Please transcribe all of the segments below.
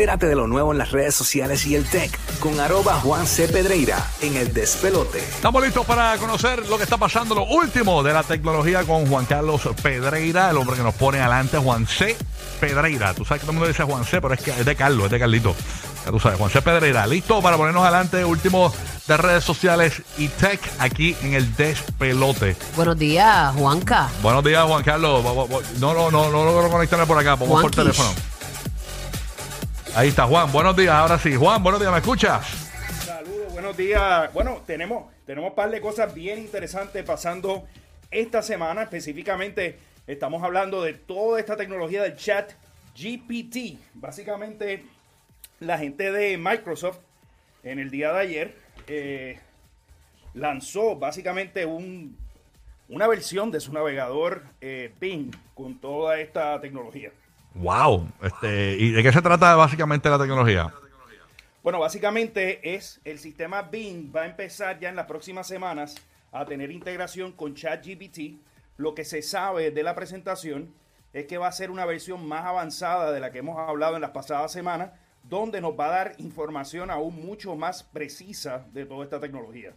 Entérate de lo nuevo en las redes sociales y el tech con arroba Juan C. Pedreira en el despelote. Estamos listos para conocer lo que está pasando, lo último de la tecnología con Juan Carlos Pedreira, el hombre que nos pone adelante, Juan C. Pedreira. Tú sabes que todo el mundo dice Juan C, pero es, que es de Carlos, es de Carlito. Ya tú sabes, Juan C. Pedreira. Listo para ponernos adelante, último de redes sociales y tech aquí en el despelote. Buenos días, Juanca. Buenos días, Juan Carlos. No, no, no, no logro conectarme por acá. Vamos por teléfono. Ahí está, Juan. Buenos días, ahora sí. Juan, buenos días, ¿me escuchas? Saludos, buenos días. Bueno, tenemos, tenemos un par de cosas bien interesantes pasando esta semana. Específicamente, estamos hablando de toda esta tecnología del chat GPT. Básicamente, la gente de Microsoft en el día de ayer eh, lanzó básicamente un, una versión de su navegador eh, Bing con toda esta tecnología. Wow. Este, ¿Y de qué se trata básicamente la tecnología? Bueno, básicamente es el sistema Bing va a empezar ya en las próximas semanas a tener integración con ChatGPT. Lo que se sabe de la presentación es que va a ser una versión más avanzada de la que hemos hablado en las pasadas semanas, donde nos va a dar información aún mucho más precisa de toda esta tecnología.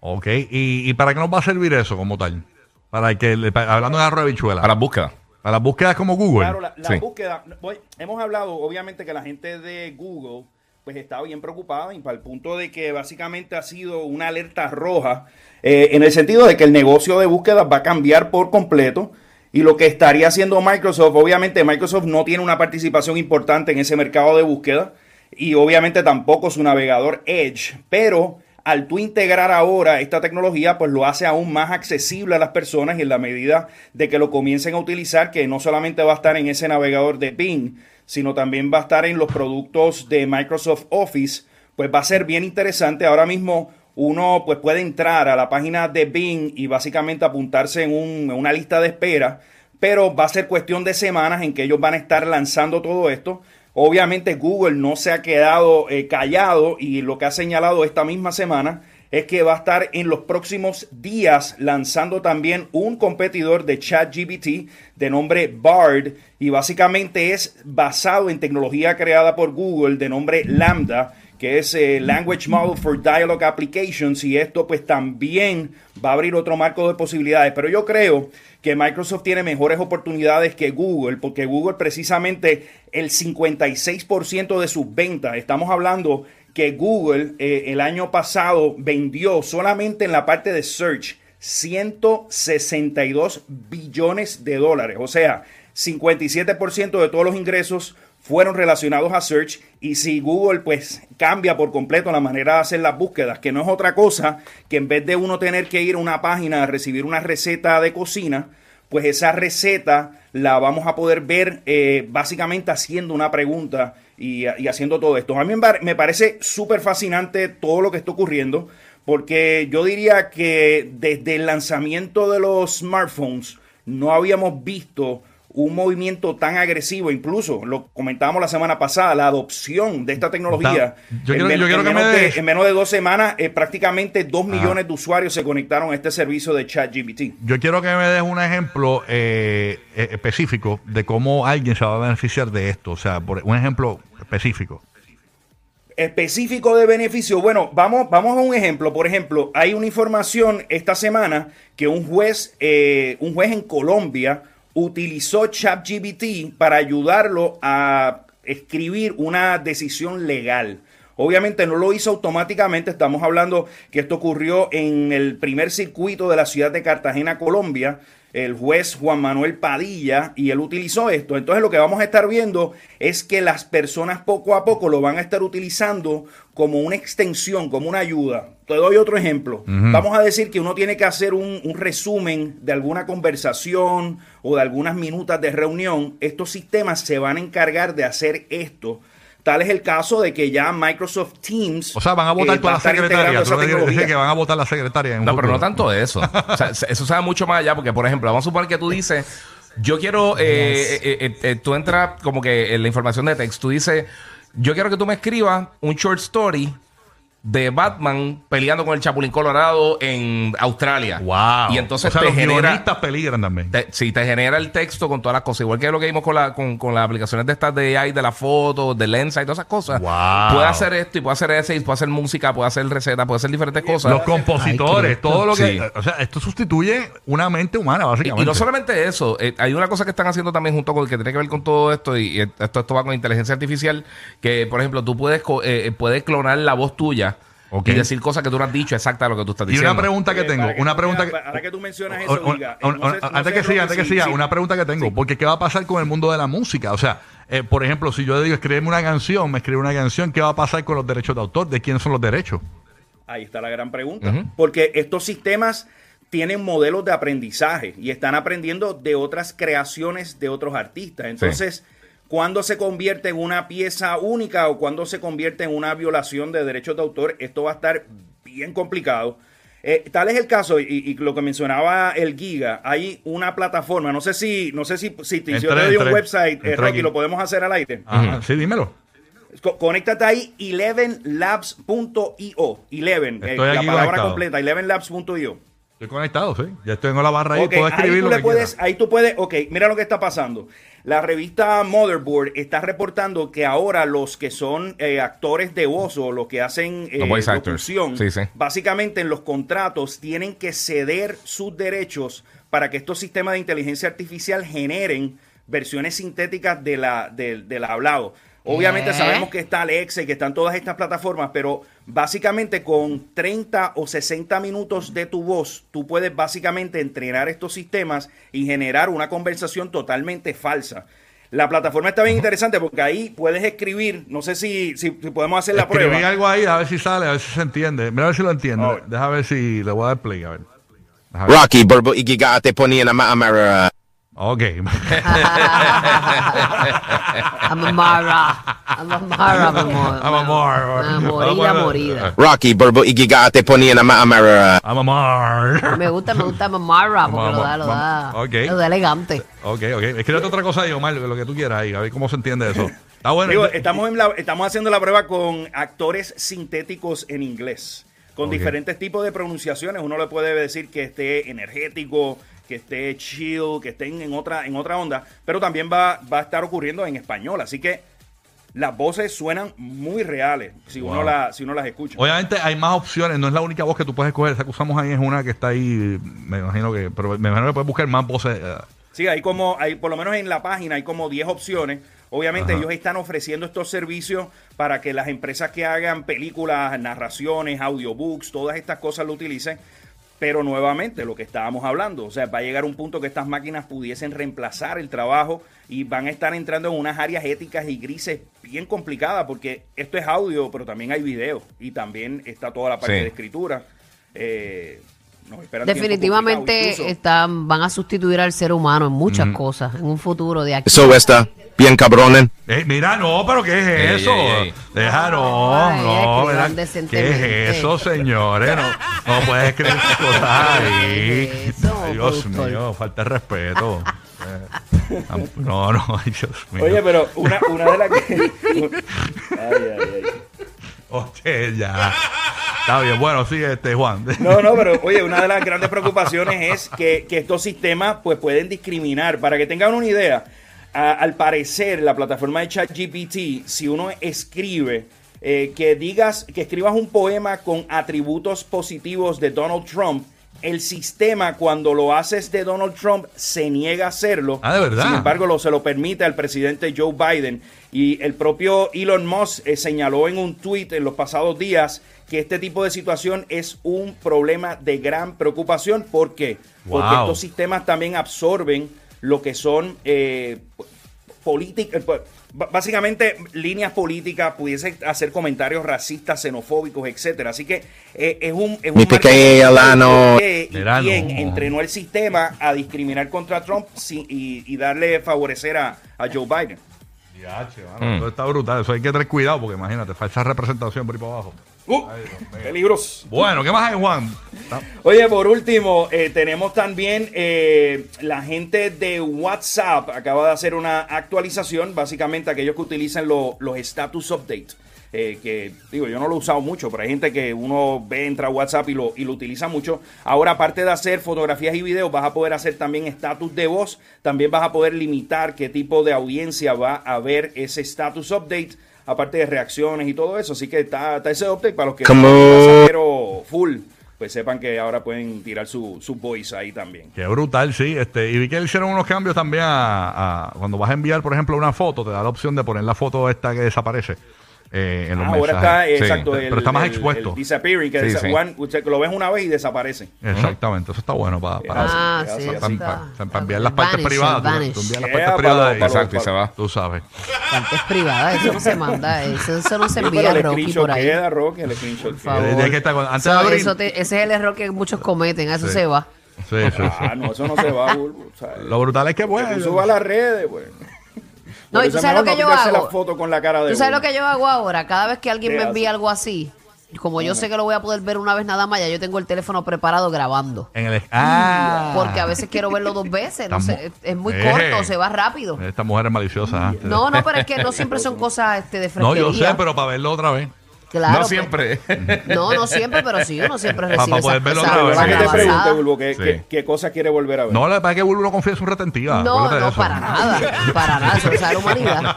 Ok. ¿Y, y para qué nos va a servir eso como tal? Para que, hablando de arroz de habichuela. Para búsqueda. Para las búsquedas como Google. Claro, la, la Sí. búsqueda. voy- hemos hablado, obviamente, que la gente de Google pues está bien preocupada y para el punto de que básicamente ha sido una alerta roja eh, en el sentido de que el negocio de búsqueda va a cambiar por completo y lo que estaría haciendo Microsoft, obviamente Microsoft no tiene una participación importante en ese mercado de búsqueda y obviamente tampoco su navegador Edge, pero al tú integrar ahora esta tecnología, pues lo hace aún más accesible a las personas y en la medida de que lo comiencen a utilizar, que no solamente va a estar en ese navegador de Bing, sino también va a estar en los productos de Microsoft Office, pues va a ser bien interesante. Ahora mismo uno pues puede entrar a la página de Bing y básicamente apuntarse en, un- en una lista de espera, pero va a ser cuestión de semanas en que ellos van a estar lanzando todo esto. Obviamente Google no se ha quedado eh, callado y lo que ha señalado esta misma semana es que va a estar en los próximos días lanzando también un competidor de ChatGPT de nombre Bard y básicamente es basado en tecnología creada por Google de nombre Lambda que es eh, Language Model for Dialogue Applications y esto pues también va a abrir otro marco de posibilidades. Pero yo creo que Microsoft tiene mejores oportunidades que Google porque Google precisamente el 56% de sus ventas, estamos hablando que Google eh, el año pasado vendió solamente en la parte de search 162 billones de dólares. O sea, 57% de todos los ingresos fueron relacionados a search y si Google pues cambia por completo la manera de hacer las búsquedas, que no es otra cosa que en vez de uno tener que ir a una página a recibir una receta de cocina, pues esa receta la vamos a poder ver eh, básicamente haciendo una pregunta y, y haciendo todo esto. A mí me par- me parece súper fascinante todo lo que está ocurriendo, porque yo diría que desde el lanzamiento de los smartphones no habíamos visto un movimiento tan agresivo, incluso lo comentábamos la semana pasada, la adopción de esta tecnología. Yo en, quiero- men- yo quiero en que me menos de, des- en menos de dos semanas, eh, prácticamente dos millones de usuarios se conectaron a este servicio de ChatGPT. Yo quiero que me des un ejemplo eh, eh, específico de cómo alguien se va a beneficiar de esto. O sea, por un ejemplo específico. específico de beneficio. Bueno, vamos, vamos a un ejemplo. Por ejemplo, hay una información esta semana que un juez, eh, un juez en Colombia utilizó ChatGPT para ayudarlo a escribir una decisión legal. Obviamente no lo hizo automáticamente, estamos hablando que esto ocurrió en el primer circuito de la ciudad de Cartagena, Colombia, el juez Juan Manuel Padilla, y él utilizó esto. Entonces lo que vamos a estar viendo es que las personas poco a poco lo van a estar utilizando como una extensión, como una ayuda. Te doy otro ejemplo. Vamos a decir que uno tiene que hacer un, un resumen de alguna conversación o de algunas minutas de reunión. Estos sistemas se van a encargar de hacer esto. Tal es el caso de que ya Microsoft Teams. O sea, van a votar eh, toda va la secretaria. Tú que que van a votar la secretaria. En un No, pero no tanto de eso. O sea, se- eso sabe mucho más allá, porque, por ejemplo, vamos a suponer que tú dices, yo quiero, eh, eh, eh, eh, tú entras como que en la información de text, tú dices, yo quiero que tú me escribas un short story de Batman peleando con el Chapulín Colorado en Australia. Wow. Y entonces o sea, te los genera. peligran también. Te, sí, te genera el texto con todas las cosas. Igual que lo que vimos con, la, con, con las aplicaciones de estas de AI, de la foto, de Lensa y todas esas cosas. Wow. Puede hacer esto y puede hacer ese, y puede hacer música, puede hacer recetas, puede hacer diferentes cosas. los compositores, Ay, todo lo que. Sí. O sea, esto sustituye una mente humana, básicamente. y no solamente eso, eh, hay una cosa que están haciendo también junto con que tiene que ver con todo esto, y, y esto, esto va con inteligencia artificial, que por ejemplo tú puedes, co- eh, eh, puedes clonar la voz tuya Ok. y decir cosas que tú no has dicho exacta lo que tú estás Y diciendo. una pregunta que tengo, una pregunta que. Ahora que tú mencionas eso, Giga, antes que siga, antes que si- siga, si- una pregunta que tengo, porque ¿qué va a pasar con el mundo de la música? O sea, eh, por ejemplo, si yo digo escribirme una canción, me escribe una canción, ¿qué va a pasar con los derechos de autor? ¿De quién son los derechos? Ahí está la gran pregunta. Porque estos sistemas tienen modelos de aprendizaje y están aprendiendo de otras creaciones de otros artistas. Entonces, ¿cuándo se convierte en una pieza única o cuándo se convierte en una violación de derechos de autor? Esto va a estar bien complicado. Eh, tal es el caso, y, y lo que mencionaba el Giga, hay una plataforma, no sé si, no sé si, si, si yo Entré, te doy un entré. website, eh, Entré Rocky, aquí. lo podemos hacer al aire. Ajá, Sí, dímelo. Co- Conéctate ahí, 11labs.io. 11, eh, la palabra conectado. completa, 11labs.io. Estoy conectado, sí. Ya estoy en la barra ahí, puedo ahí escribir tú lo le que puedes, ahí tú puedes, ok, mira lo que está pasando. La revista Motherboard está reportando que ahora los que son eh, actores de voz o los que hacen eh, Los voice actors. locución, Sí, sí. básicamente en los contratos tienen que ceder sus derechos para que estos sistemas de inteligencia artificial generen versiones sintéticas de la, del- del hablado. Obviamente ¿Eh? sabemos que está Alexa y que están todas estas plataformas, pero básicamente con 30 o 60 minutos de tu voz, tú puedes básicamente entrenar estos sistemas y generar una conversación totalmente falsa. La plataforma está bien interesante porque ahí puedes escribir, no sé si, si, si podemos hacer la Escribí prueba. algo ahí, a ver si sale, a ver si se entiende. Mira a ver si lo entiende. Ver. Deja ver si le voy a dar play, a ver. Rocky, Burbo, Igiga, te ponían a Amara. Ok. I'm a Mara. I'm a Mara, amor. I'm a Mara. Morida, morida. Rocky, Burbo, Igiga, te ponían a Amara. I'm a Mar. Me gusta, me gusta I'm a Mara porque lo da, lo da. vamos. Ok. Lo da elegante. Ok, ok. Escríbete otra cosa ahí, Omar, lo que tú quieras ahí, a ver cómo se entiende eso. Está bueno. Digo, estamos, en la- estamos haciendo la prueba con actores sintéticos en inglés, con diferentes tipos de pronunciaciones. Uno le puede decir que esté energético, que esté chill, que esté en otra, en otra onda, pero también va, va a estar ocurriendo en español. Así que las voces suenan muy reales si, Wow. uno, la, si uno las escucha. Obviamente hay más opciones, no es la única voz que tú puedes escoger. Esa que usamos ahí es una que está ahí, me imagino que, pero me imagino que puedes buscar más voces. eh, Sí, hay como, hay, por lo menos en la página hay como 10 opciones. Obviamente Ajá. ellos están ofreciendo estos servicios para que las empresas que hagan películas, narraciones, audiobooks, todas estas cosas lo utilicen. Pero nuevamente, lo que estábamos hablando, o sea, va a llegar un punto que estas máquinas pudiesen reemplazar el trabajo y van a estar entrando en unas áreas éticas y grises bien complicadas, porque esto es audio, pero también hay video y también está toda la parte Sí. de escritura. Eh, nos Definitivamente están, van a sustituir al ser humano en muchas cosas en un futuro de aquí. Eso está bien cabrones. Eh, mira, no, pero ¿qué es Ey, eso? Deja, no, Ay, no, escriban ¿verdad? ¿Qué es eso, señores? No, no puedes escribir cosas ahí. ¿Qué es eso, Ay, Dios productor? mío, falta de respeto. Eh, No, no, Dios mío. Oye, pero una, una de las que. Ay, ay, ay. Oye, ya. Está bien, bueno, sí, este, Juan. No, no, pero oye, una de las grandes preocupaciones es que, que estos sistemas pues pueden discriminar. Para que tengan una idea, a- al parecer la plataforma de ChatGPT, si uno escribe eh, que digas, que escribas un poema con atributos positivos de Donald Trump, el sistema cuando lo haces de Donald Trump se niega a hacerlo. Ah, ¿de verdad? Sin embargo, lo, se lo permite al presidente Joe Biden. Y el propio Elon Musk eh, señaló en un tweet en los pasados días que este tipo de situación es un problema de gran preocupación. ¿Por qué? Porque estos sistemas también absorben lo que son eh, políticas. Básicamente, líneas políticas, pudiese hacer comentarios racistas, xenofóbicos, etcétera. Así que eh, es un. Es Mi un que- y Mira, quién no. entrenó el sistema a discriminar contra Trump y, y darle favorecer a, a Joe Biden. Mano, eso está brutal. Eso hay que tener cuidado porque imagínate, falsa representación por ahí para abajo. Uh. Bueno, ¿qué más hay, Juan? Oye, por último, eh, tenemos también eh, la gente de WhatsApp acaba de hacer una actualización, básicamente aquellos que utilizan lo- los status updates. Eh, que digo, yo no lo he usado mucho, pero hay gente que uno ve, entra a WhatsApp y lo, y lo utiliza mucho. Ahora, aparte de hacer fotografías y videos, vas a poder hacer también status de voz. También vas a poder limitar qué tipo de audiencia va a ver ese status update, aparte de reacciones y todo eso. Así que está, está ese update para los que pasajeros full pues sepan que ahora pueden tirar su, su voice ahí también. Qué brutal, sí. Este, y vi que hicieron unos cambios también a, a- cuando vas a enviar, por ejemplo, una foto, te da la opción de poner la foto esta que desaparece eh, en los Ah, ahora está, mensajes. eh, Sí, exacto, pero está más el- expuesto. el disappearing, que Sí, usted lo ves una vez y desaparece. Exactamente, eso está bueno para, para, Ah, eso para- está- para- para enviar las partes Vanish, privadas. tú- vanish. Tú, envías las Yeah, partes privadas Exacto, y se va. Tú sabes. Partes privadas, eso no se manda, eso, eso no se envía el Rocky por ahí. queda, Rocky, el screenshot antes de Eso- abrir- eso te- ese es el error que muchos cometen, a eso Sí. se va. Sí, sí, sí. Ah, no, eso no se va, Bulbo. O sea, Lo brutal es que, bueno. tú subas a las redes, pues. No, y tú es sabes lo que no yo hago. la foto con la cara de ¿Tú sabes uno. lo que yo hago ahora? Cada vez que alguien ¿Qué me envía algo así, como yo sé que lo voy a poder ver una vez nada más, ya yo tengo el teléfono preparado grabando. En el, ah, Porque a veces quiero verlo dos veces, no sé, es- muy Eh. corto, se va rápido. Esta mujer es maliciosa. ¿eh? No, no, pero es que no siempre son cosas este, de No, fresquería. yo sé, pero para verlo otra vez. Claro, no pues, siempre. No, no siempre, pero sí, uno siempre recibe pa poder verlo cosas otra vez. Para que te pregunte, Bulbo, ¿qué, Sí. qué, qué cosa quiere volver a ver? No, la verdad es que Bulbo no confía en su retentiva. No, no, eso. para nada, para nada, eso es la humanidad.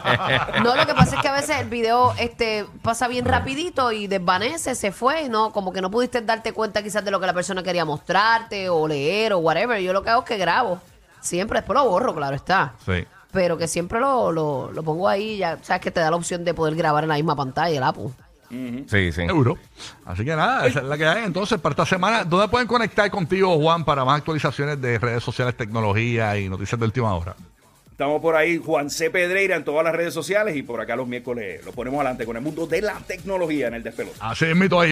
No, lo que pasa es que a veces el video este pasa bien rapidito y desvanece, se fue, no, como que no pudiste darte cuenta quizás de lo que la persona quería mostrarte o leer o whatever. Yo lo que hago es que grabo, siempre, después lo borro, claro está. Sí. Pero que siempre lo, lo, lo pongo ahí, ya sabes que te da la opción de poder grabar en la misma pantalla, el Apple. Sí, sí. Seguro. Así que nada, esa es la que hay. Entonces, para esta semana, ¿dónde pueden conectar contigo, Juan, para más actualizaciones de redes sociales, tecnología y noticias de última hora? Estamos por ahí, Juan C. Pedreira en todas las redes sociales y por acá los miércoles lo ponemos adelante con el mundo de la tecnología en el despelote. Así es, mito ahí.